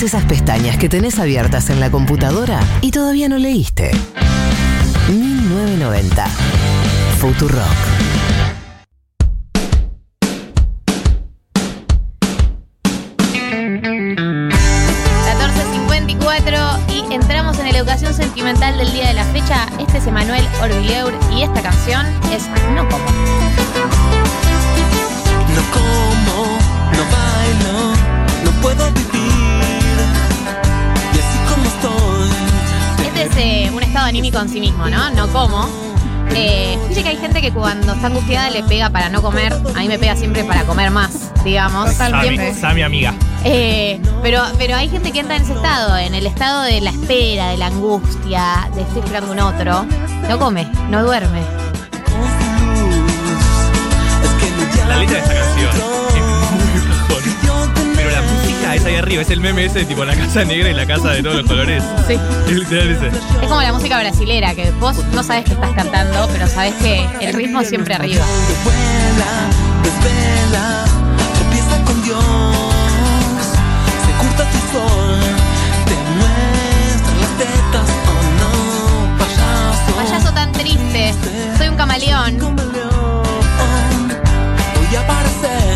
todas esas pestañas que tenés abiertas en la computadora y todavía no leíste. 1990. Futurock. 14.54 y entramos en la educación sentimental del día de la fecha. Este es Emanuel Orvilleur y esta canción es No Como. No como, no bailo, no puedo vivir. Anímico en sí mismo, ¿no? No como. Eh, dice que hay gente que cuando está angustiada le pega para no comer. A mí me pega siempre para comer más, digamos. Siempre. Sami amiga. Eh, pero, pero hay gente que entra en ese estado, en el estado de la espera, de la angustia, de estoy esperando un otro. No come, no duerme. La letra de esta canción la música es ahí arriba, es el meme ese tipo la casa negra y la casa de todos los colores. Sí. Es literal ese. Es como la música brasilera, que vos no sabes que estás cantando, pero sabes que el ritmo siempre arriba. Vuela, desvela, tropieza con Dios. Se oculta tu sol, te muestra las tetas o no, payaso. Payaso tan triste, soy un camaleón. Voy a parecer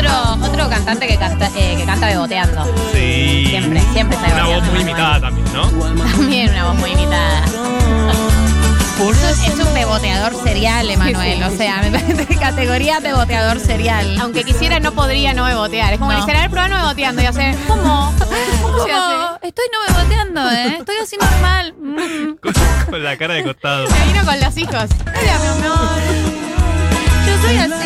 Otro, otro cantante que canta, eh, que canta beboteando. Sí. Siempre, siempre está Una voz muy imitada también, ¿no? También una voz muy imitada. Es un beboteador serial, Emanuel. O sea, me parece categoría beboteador serial. Aunque quisiera, no podría no bebotear. Es como No. ver, prueba no beboteando. Y hace, ¿cómo? ¿Cómo se hace? ¿Cómo? Estoy no beboteando, ¿eh? Estoy así normal. Mm. Con, con la cara de costado. Se vino con los hijos. Mira, mi amor. Yo soy así.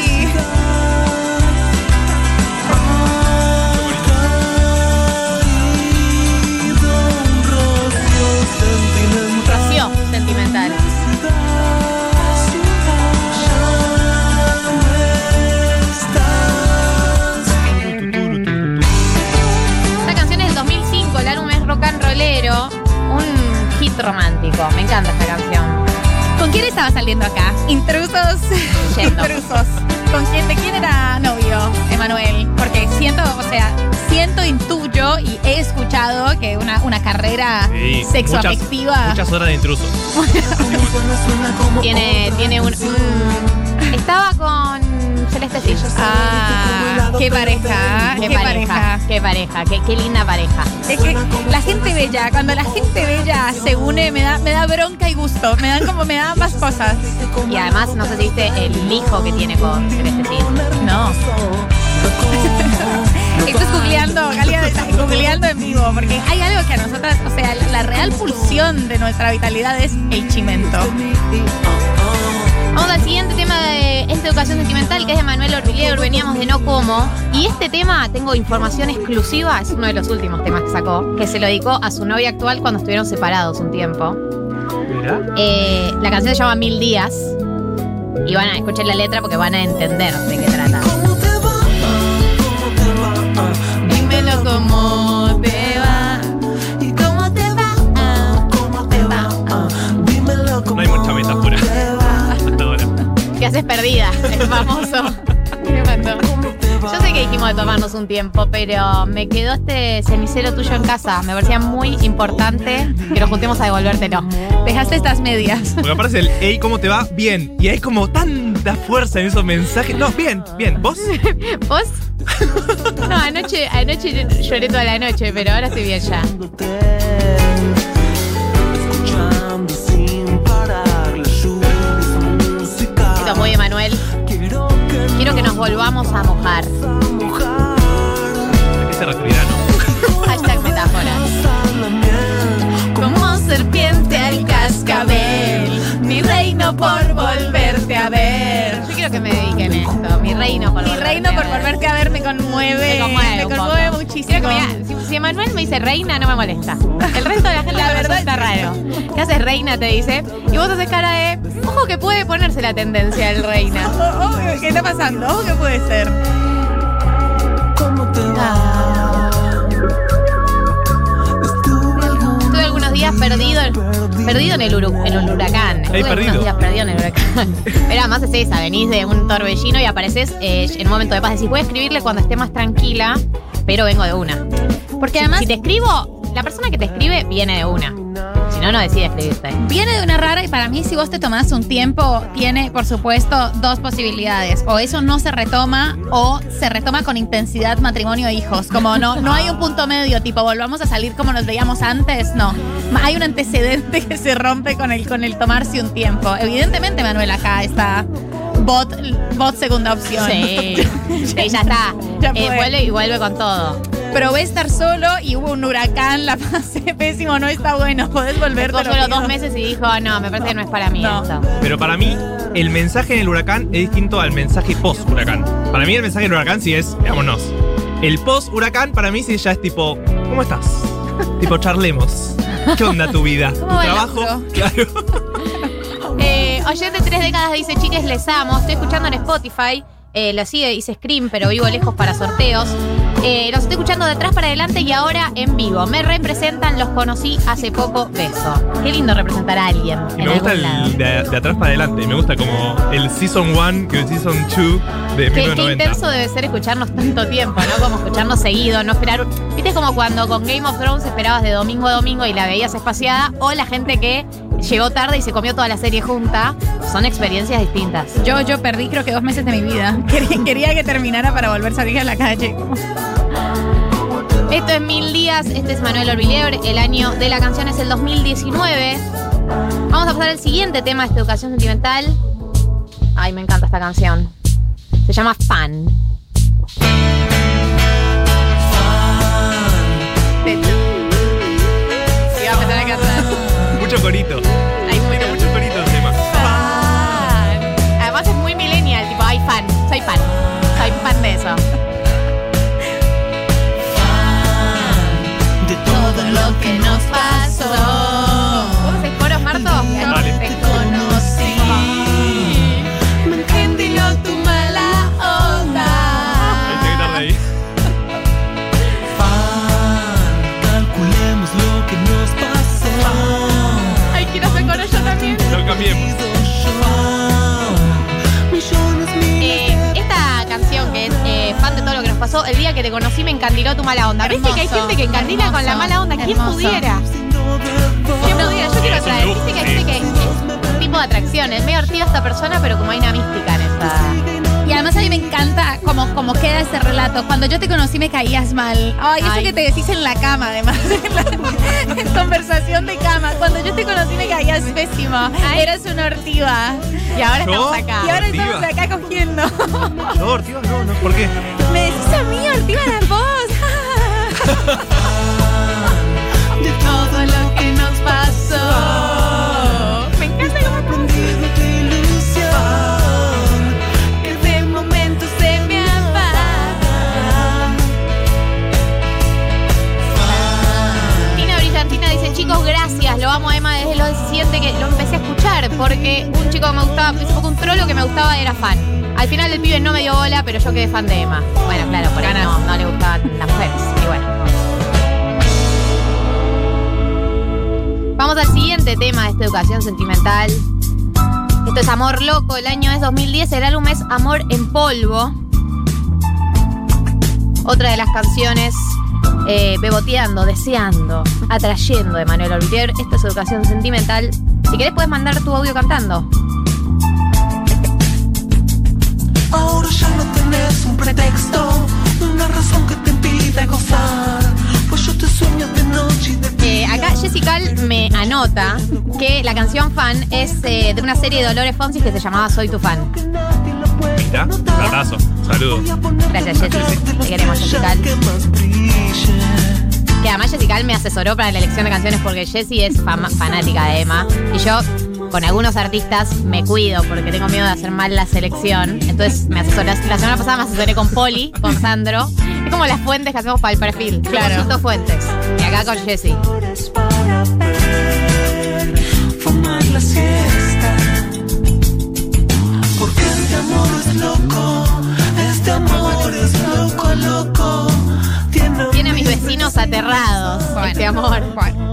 Saliendo acá? Intrusos. Yendo. Intrusos. ¿Con quién? ¿De quién era novio, Emanuel? Porque siento, o sea, siento, intuyo y he escuchado que una, una carrera Sí, sexoafectiva. Muchas, muchas horas de intrusos. Tiene, tiene un. mm, estaba con Celeste Cid. Ah, qué pareja, qué, pareja. Qué pareja, qué, qué linda pareja. Es que la gente bella, cuando la gente bella se une, me da, me da bronca y gusto. Me dan como, me da ambas cosas. Y además, no sé si viste el hijo que tiene con Celeste. No. Esto es googleando, Galia está googleando en vivo, porque hay algo que a nosotras, o sea, la, la real pulsión de nuestra vitalidad es el chimento. Vamos al siguiente tema de esta educación sentimental, que es de Manuel Orvilleur. Veníamos de No Como. Y este tema, tengo información exclusiva, es uno de los últimos temas que sacó, que se lo dedicó a su novia actual cuando estuvieron separados un tiempo. Mira. Eh, la canción se llama Mil Días. Y van a escuchar la letra porque van a entender de qué trata. ¿Qué haces perdida? Es famoso. Me mató. Yo sé que dijimos de tomarnos un tiempo, pero me quedó este cenicero tuyo en casa. Me parecía muy importante que nos juntemos a devolvértelo. Dejaste estas medias. Porque aparece el hey, ¿cómo te va? Bien. Y hay como tanta fuerza en esos mensajes. No, bien, bien. ¿Vos? ¿Vos? No, anoche, anoche lloré toda la noche, pero ahora estoy bien ya. Escuchando sin Quiero que nos volvamos a mojar. ¿A qué se referirá, no? Hashtag metáforas. Como serpiente al cascabel. Mi reino por volverte a ver. Yo quiero que me dediquen esto. Mi reino por Mi volverte reino a por ver. volverte a ver me conmueve. Me conmueve, un poco. Muchísimo. Quiero que me diga- si, si Emanuel me dice reina, no me molesta. El resto de la gente La verdad está raro. ¿Qué haces reina? Te dice. Y vos haces cara de. Ojo que puede ponerse la tendencia del reina. Oh, ¿Qué está pasando? Oh, ¿Qué puede ser? ¿Cómo te va? Estuve algunos días perdido, perdido en el, uru- en el huracán. Estuve perdido. unos días perdido en el huracán. Pero además es esa, venís de un torbellino y apareces eh, en un momento de paz. Decís, voy a escribirle cuando esté más tranquila, pero vengo de una. Porque además Si te escribo, la persona que te escribe viene de una. Si no, no decide escribirte. viene de una rara y para mí si vos te tomás un tiempo, tiene por supuesto dos posibilidades. O eso no se retoma o se retoma con intensidad matrimonio e hijos. Como no, no hay un punto medio, tipo volvamos a salir como nos veíamos antes, no. Hay un antecedente que se rompe con el, con el tomarse un tiempo. Evidentemente, Manuel, acá está bot, bot segunda opción. Sí. Sí, ya está. Ya Eh, vuelve y vuelve con todo. Probé estar solo y hubo un huracán, la pasé pésimo, no está bueno, podés volver. Lo solo dos meses y dijo, no, me parece que no es para mí No. esto. Pero para mí, el mensaje en el huracán es distinto al mensaje post-huracán. Para mí, el mensaje del huracán sí es, veámonos. El post-huracán, para mí, sí ya es tipo, ¿cómo estás? tipo, charlemos. ¿Qué onda tu vida? ¿Tu ¿Cómo va el trabajo? Claro. Oyente tres décadas dice, chiques, les amo. Estoy escuchando en Spotify. Eh, lo sigue, dice Scream, pero vivo lejos para sorteos. Eh, los estoy escuchando de atrás para adelante y ahora en vivo. Me representan, los conocí hace poco. Beso. Qué lindo representar a alguien. Y me gusta el de, de atrás para adelante. Me gusta como el Season 1 que el Season 2 de Qué, qué 1990. intenso debe ser escucharnos tanto tiempo, ¿no? Como escucharnos seguido, no esperar. un- ¿Viste como cuando con Game of Thrones esperabas de domingo a domingo y la veías espaciada? O la gente que llegó tarde y se comió toda la serie junta. Son experiencias distintas. Yo, yo perdí creo que dos meses de mi vida. Quería, quería que terminara para volver a salir a la calle. Esto es Mil Días, este es Manuel Orvillebre, el año de la canción es el 2019. Vamos a pasar al siguiente tema de esta educación sentimental. Ay, me encanta esta canción. Se llama Fan. Iba Mucho corito. Ay, Tiene mucho corito el tema. fan. Además es muy millennial, tipo, ay, fan, soy fan. Soy fan de eso. de todo lo que nos Con la mala onda? ¿Quién hermoso. pudiera? ¿Quién pudiera? Yo quiero traer. Viste que es un tipo de atracción. Es medio hortiva esta persona, pero como hay una mística en esta. Y además a mí me encanta cómo, cómo queda ese relato. Cuando yo te conocí me caías mal. Ay, eso Ay. que te decís en la cama, además. En, la- en conversación de cama. Cuando yo te conocí me caías pésimo. Ay. Eras una ortiva. Y ahora ¿Yo? estamos acá. Y ahora Ortiva. estamos acá cogiendo. No, Ortiga, no, no. ¿Por qué? Me decís a mí, ortiva la voz. De todo lo que nos pasó. Me encanta cómo Aprendido de ilusión. que de momento se me apaga. Tina Brillantina dice, chicos, gracias, lo amo a Emma desde los 17 que lo empecé a escuchar, porque un chico que me gustaba, un poco un trolo que me gustaba era fan. Al final el pibe no me dio bola, pero yo quedé fan de Emma. Bueno, claro, por ahí no, no le gustaban las mujeres. Vamos al siguiente tema de esta educación sentimental. Esto es Amor Loco, el año es 2010, el álbum es Amor en Polvo. Otra de las canciones eh, beboteando, deseando, atrayendo de Manuel Olivier. Esto es educación sentimental. Si querés puedes mandar tu audio cantando. Ahora ya no tenés un pretexto, una razón que te impide gozar. Eh, acá Jessica me anota que la canción fan es eh, de una serie de Dolores Fonsi que se llamaba Soy tu fan. ¿Está? Platazo. Saludos. Gracias, Jessy. Te queremos, Jessica. Que además Jessica me asesoró para la elección de canciones porque Jessie es fanática de Emma. Y yo, con algunos artistas, me cuido porque tengo miedo de hacer mal la selección. Entonces me asesoré. La semana pasada me asesoré con Poli, con Sandro. Es como las fuentes que hacemos para el perfil. Claro. Consulto fuentes. Y acá con. Porque este amor es loco, este amor es loco, loco. Tiene, Tiene a mis vecinos aterrados. Bueno. Este amor. Bueno.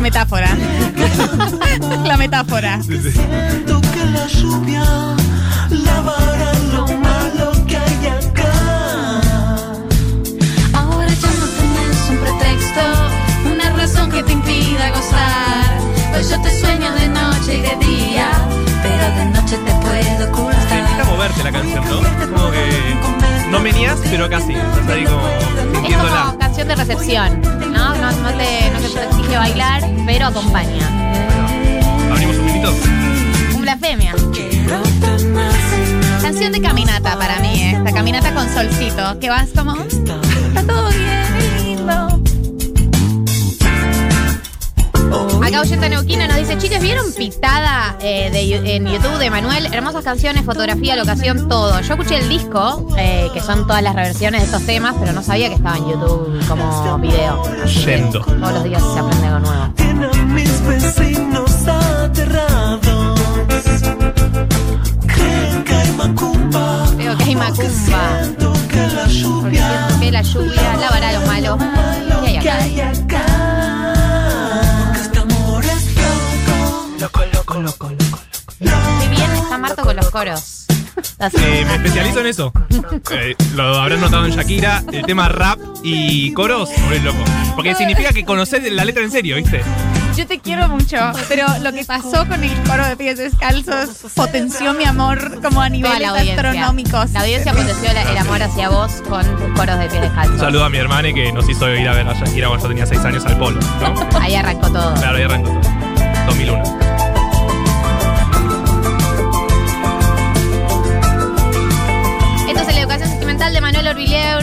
metáfora. La metáfora. Sí, sí. Siento que la lluvia lavará lo malo que hay acá. Ahora ya no tenés un pretexto, una razón que te impida gozar. Pues yo te sueño de noche y de día, pero de noche te puedo Te invita a ocultar. moverte la canción, ¿no? Como que no menías, pero casi. Estás ahí como Es como canción de recepción, ¿no? No, no te, no te exige bailar, pero acompaña. Un blasfemia. Canción de caminata para mí, ¿eh? esta caminata con solcito, que vas como, está todo bien, lindo. Acá Oyenta Neuquina nos dice, chicos, ¿vieron Pitada eh, de, en YouTube de Manuel? Hermosas canciones, fotografía, locación, todo. Yo escuché el disco, eh, que son todas las reversiones de estos temas, pero no sabía que estaba en YouTube como video. Yendo. Todos los días se aprende algo nuevo. Coros. Eh, me especializo en eso. Eh, lo habrán notado en Shakira, el tema rap y coros, loco. Porque significa que conoces la letra en serio, ¿viste? Yo te quiero mucho, pero lo que pasó con el coro de pies descalzos potenció mi amor como a niveles la astronómicos. La audiencia potenció la- el amor hacia vos con tus coros de pies descalzos. Un saludo a mi hermana que nos hizo ir a ver a Shakira cuando yo tenía 6 años al polo, ¿no? Ahí arrancó todo. Claro, ahí arrancó todo. 2001. Orvilleur.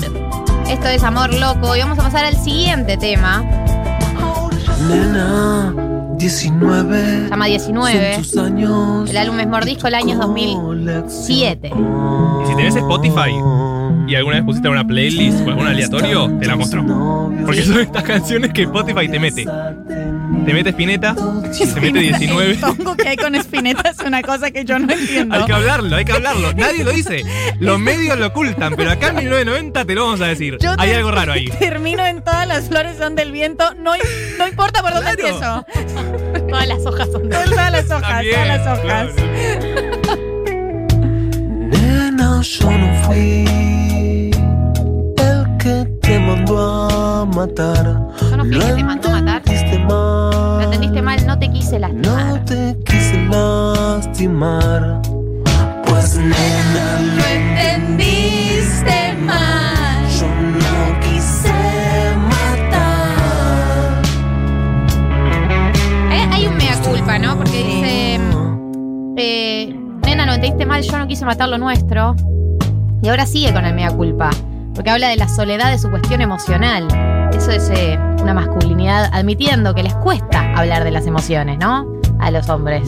Esto es Amor Loco. Y vamos a pasar al siguiente tema. Nena, 19. Se llama 19. Son tus años. El álbum es Mordisco, el año es 2007. Y si tenés Spotify y alguna vez pusiste alguna playlist o algún aleatorio, te la mostró. Porque son estas canciones que Spotify te mete. Te mete Spinetta, te mete 19. El tongo que hay con Spinetta es una cosa que yo no entiendo. Hay que hablarlo, hay que hablarlo. Nadie lo dice. Los medios lo ocultan, pero acá en 1990 te lo vamos a decir. Yo Hay algo raro ahí. Termino en todas las flores son del viento. No, no importa por dónde Claro. empiezo. Todas las hojas son de. Todas las hojas, También, todas las hojas. claro. Nena, yo no fui mandó a matar. Yo no fui que te mandó a matar. Lo entendiste mal, no te quise No lastimar. te quise lastimar. Pues nena, Lo entendiste mal. yo no quise matar. Eh, hay un mea culpa, ¿no? Porque dice. eh, nena, lo entendiste mal, yo no quise matar lo nuestro. Y ahora sigue con el mea culpa. Porque habla de la soledad de su cuestión emocional. Eso es eh, una masculinidad admitiendo que les cuesta hablar de las emociones, ¿no? A los hombres.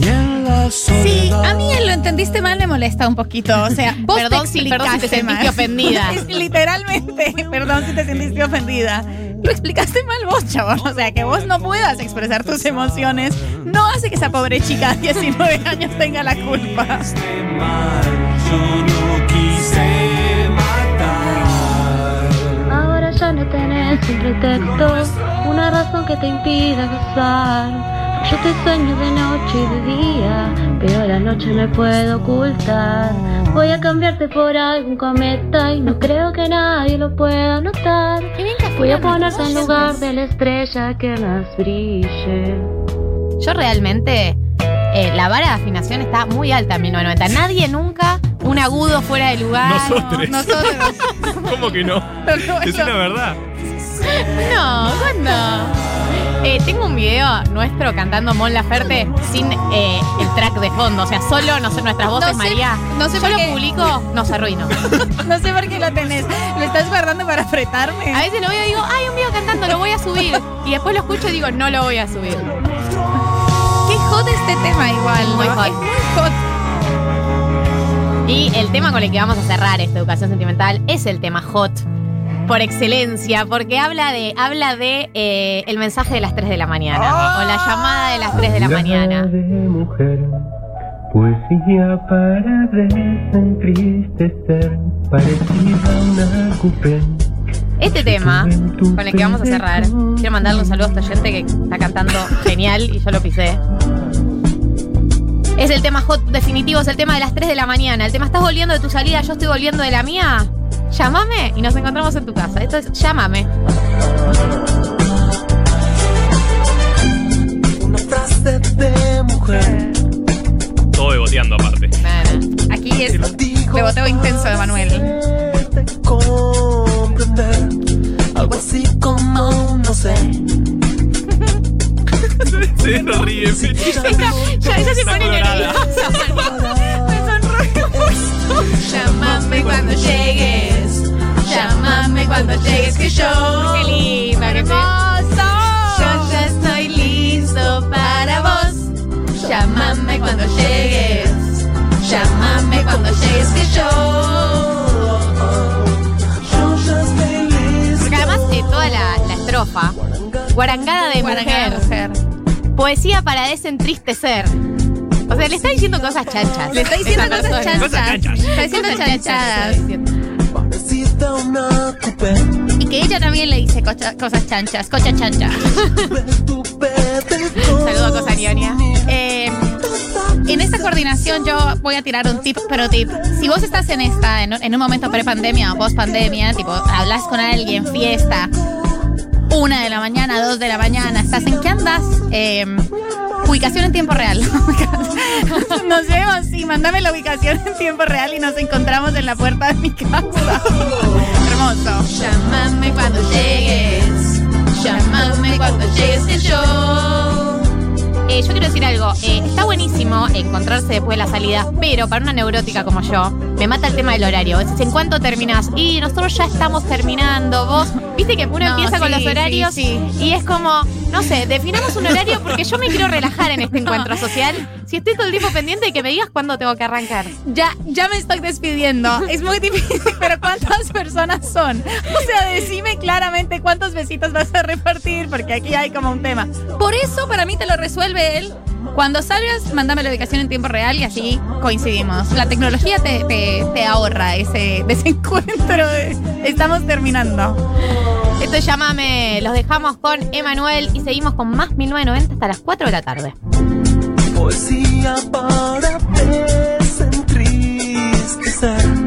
Sí, a mí el lo entendiste mal me molesta un poquito. O sea, vos Perdón te si- perdón si te explicaste sentiste mal. ofendida. Literalmente, perdón si te sentiste ofendida. Lo explicaste mal vos, chabón. O sea, que vos no puedas expresar tus emociones no hace que esa pobre chica de 19 años tenga la culpa. Yo no quise ya no tenés un pretexto, una razón que te impida gozar. Yo te sueño de noche y de día, pero la noche me puedo ocultar. Voy a cambiarte por algún cometa y no creo que nadie lo pueda notar. Voy a ponerte en lugar de la estrella que más brille. Yo realmente. eh, la vara de afinación está muy alta en 1990. Nadie nunca un agudo fuera de lugar. Nosotros. Nosotros. ¿Cómo que no? No, Es eso- la verdad. No, ¿cuándo? Eh, tengo un video nuestro cantando Mon Laferte sin eh, el track de fondo. O sea, solo no sé, nuestras voces, No sé- María. no sé Yo por lo qué. publico, no se arruino. No sé por qué lo tenés. ¿Lo estás guardando para apretarme? A veces lo veo y digo, ay, un video cantando, lo voy a subir. Y después lo escucho y digo, no lo voy a subir. Qué hot este tema igual, ¿no? Muy hot. Es muy hot. Y el tema con el que vamos a cerrar esta educación sentimental es el tema hot. Por excelencia, porque habla de, habla de eh, el mensaje de las 3 de la mañana. O la llamada de las 3 de la mañana. de mujer, poesía para desentristecer, parecida a una coupé. Este tema, con el que vamos a cerrar, quiero mandarle un saludo a esta gente que está cantando genial y yo lo pisé. Es el tema hot definitivo, es el tema de las 3 de la mañana. El tema, ¿estás volviendo de tu salida? Yo estoy volviendo de la mía. Llámame y nos encontramos en tu casa. Esto es Llámame. Una frase de mujer. Todo beboteando aparte. Aquí es beboteo intenso de Manuel. de comprender. Algo así como no sé. Se ríe. Ya ella se pone nerviosa. Me sonrojo. Llámame cuando llegues. Llámame cuando llegues que yo. Qué linda, qué hermoso. Yo ya estoy listo para vos. Llámame cuando llegues. Llámame cuando llegues que yo. Yo ya estoy listo. Porque además de toda la, la estrofa, guarangada de Guarangada de mujer, mujer. Poesía para desentristecer. O sea, le está diciendo cosas chanchas. Le está diciendo Esa cosas chanchas. chanchas. Está diciendo Cosas chanchas, chanchadas. está diciendo. Coupé. Y que ella también le dice cocha- cosas chanchas. Cocha chancha. Saludo a Cosa Ñoña. Eh, en esta coordinación yo voy a tirar un tip, pero tip. Si vos estás en esta, en, un- en un momento pre-pandemia o post-pandemia, tipo, hablas con alguien, fiesta, una de la mañana, dos de la mañana, ¿estás en qué andas? Eh, ubicación en tiempo real. nos vemos, sí, mándame la ubicación en tiempo real y nos encontramos en la puerta de mi casa. Hermoso. Llámame cuando llegues. Llámame cuando llegues que yo. Eh, yo quiero decir algo. eh, está buenísimo encontrarse después de la salida, pero para una neurótica como yo, me mata el tema del horario. Es ¿En cuánto terminás? Y nosotros ya estamos terminando. Vos, viste que uno No, empieza con los sí, horarios sí. y es como, no sé, definamos un horario porque yo me quiero relajar en este encuentro social. Si estoy todo el tiempo pendiente de que me digas cuándo tengo que arrancar. Ya, ya me estoy despidiendo. Es muy difícil, pero ¿cuántas personas son? O sea, decime claramente cuántos besitos vas a repartir, porque aquí hay como un tema. Por eso, para mí, te lo resuelve él. Cuando salgas, mándame la ubicación en tiempo real y así coincidimos. La tecnología te, te- te ahorra ese desencuentro. de- estamos terminando. Esto es Llámame. Los dejamos con Emanuel y seguimos con más 1990 hasta las 4 de la tarde. Poesía para desentristecer.